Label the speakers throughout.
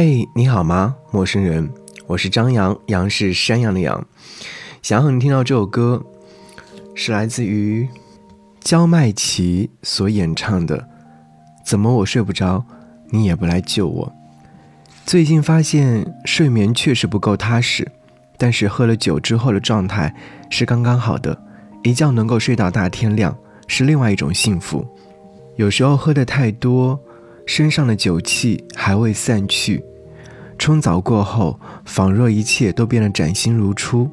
Speaker 1: 嘿，你好吗，陌生人？我是张扬，杨是山羊的羊。想要你听到这首歌，是来自于焦麦琪所演唱的《怎么我睡不着，你也不来救我》。最近发现睡眠确实不够踏实，但是喝了酒之后的状态是刚刚好的，一觉能够睡到大天亮是另外一种幸福。有时候喝的太多。身上的酒气还未散去，冲澡过后，仿若一切都变得崭新如初。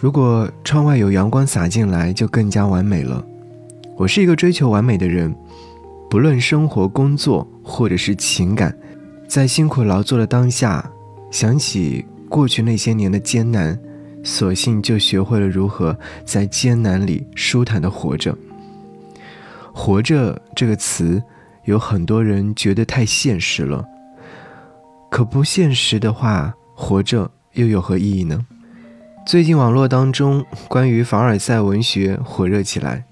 Speaker 1: 如果窗外有阳光洒进来，就更加完美了。我是一个追求完美的人，不论生活、工作或者是情感，在辛苦劳作的当下，想起过去那些年的艰难，索性就学会了如何在艰难里舒坦的活着。活着这个词。有很多人觉得太现实了，可不现实的话，活着又有何意义呢？最近网络当中关于凡尔赛文学火热起来，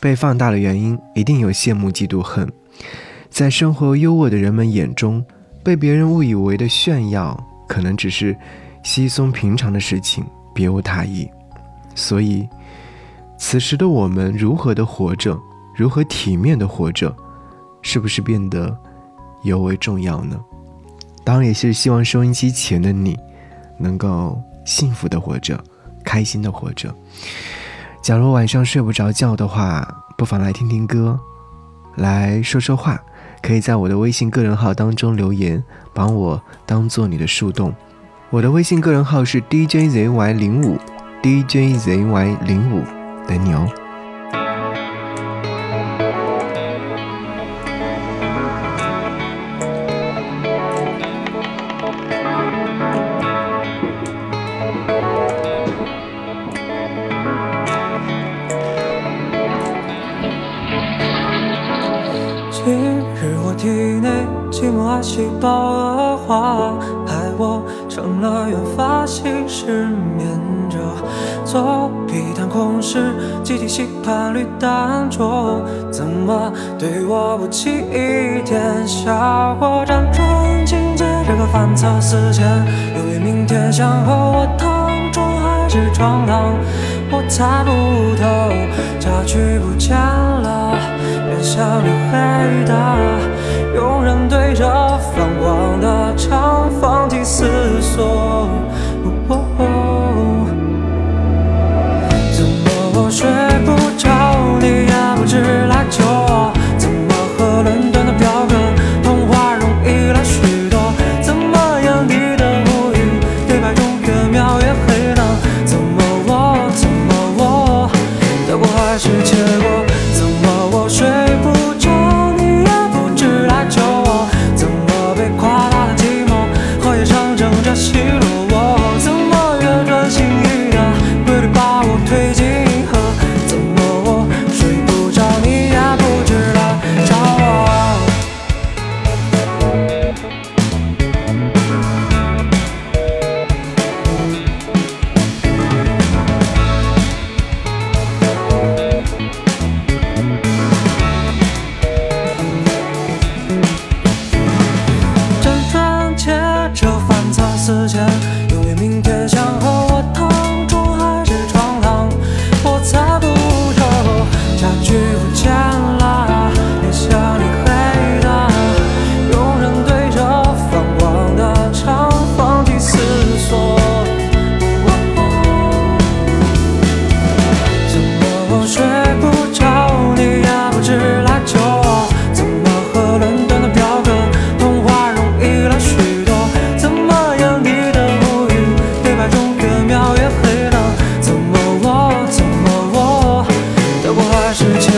Speaker 1: 被放大的原因一定有羡慕、嫉妒、恨。在生活优渥的人们眼中，被别人误以为的炫耀，可能只是稀松平常的事情，别无他意。所以，此时的我们如何的活着，如何体面的活着？是不是变得尤为重要呢？当然也是希望收音机前的你能够幸福的活着，开心的活着。假如晚上睡不着觉的话，不妨来听听歌，来说说话。可以在我的微信个人号当中留言，把我当做你的树洞。我的微信个人号是 DJZY 零五，DJZY 零五，等你哦。
Speaker 2: 体内寂寞癌细胞恶化，害我成了原发性失眠者。左臂弹空时，集体吸盘率淡浊，怎么对我不起一点效果？辗转情节这个反侧思前，由于明天想和我，闯荡，我猜不透，家具不见了，远向你回答。有人对着泛黄的长方体思索，时间。时间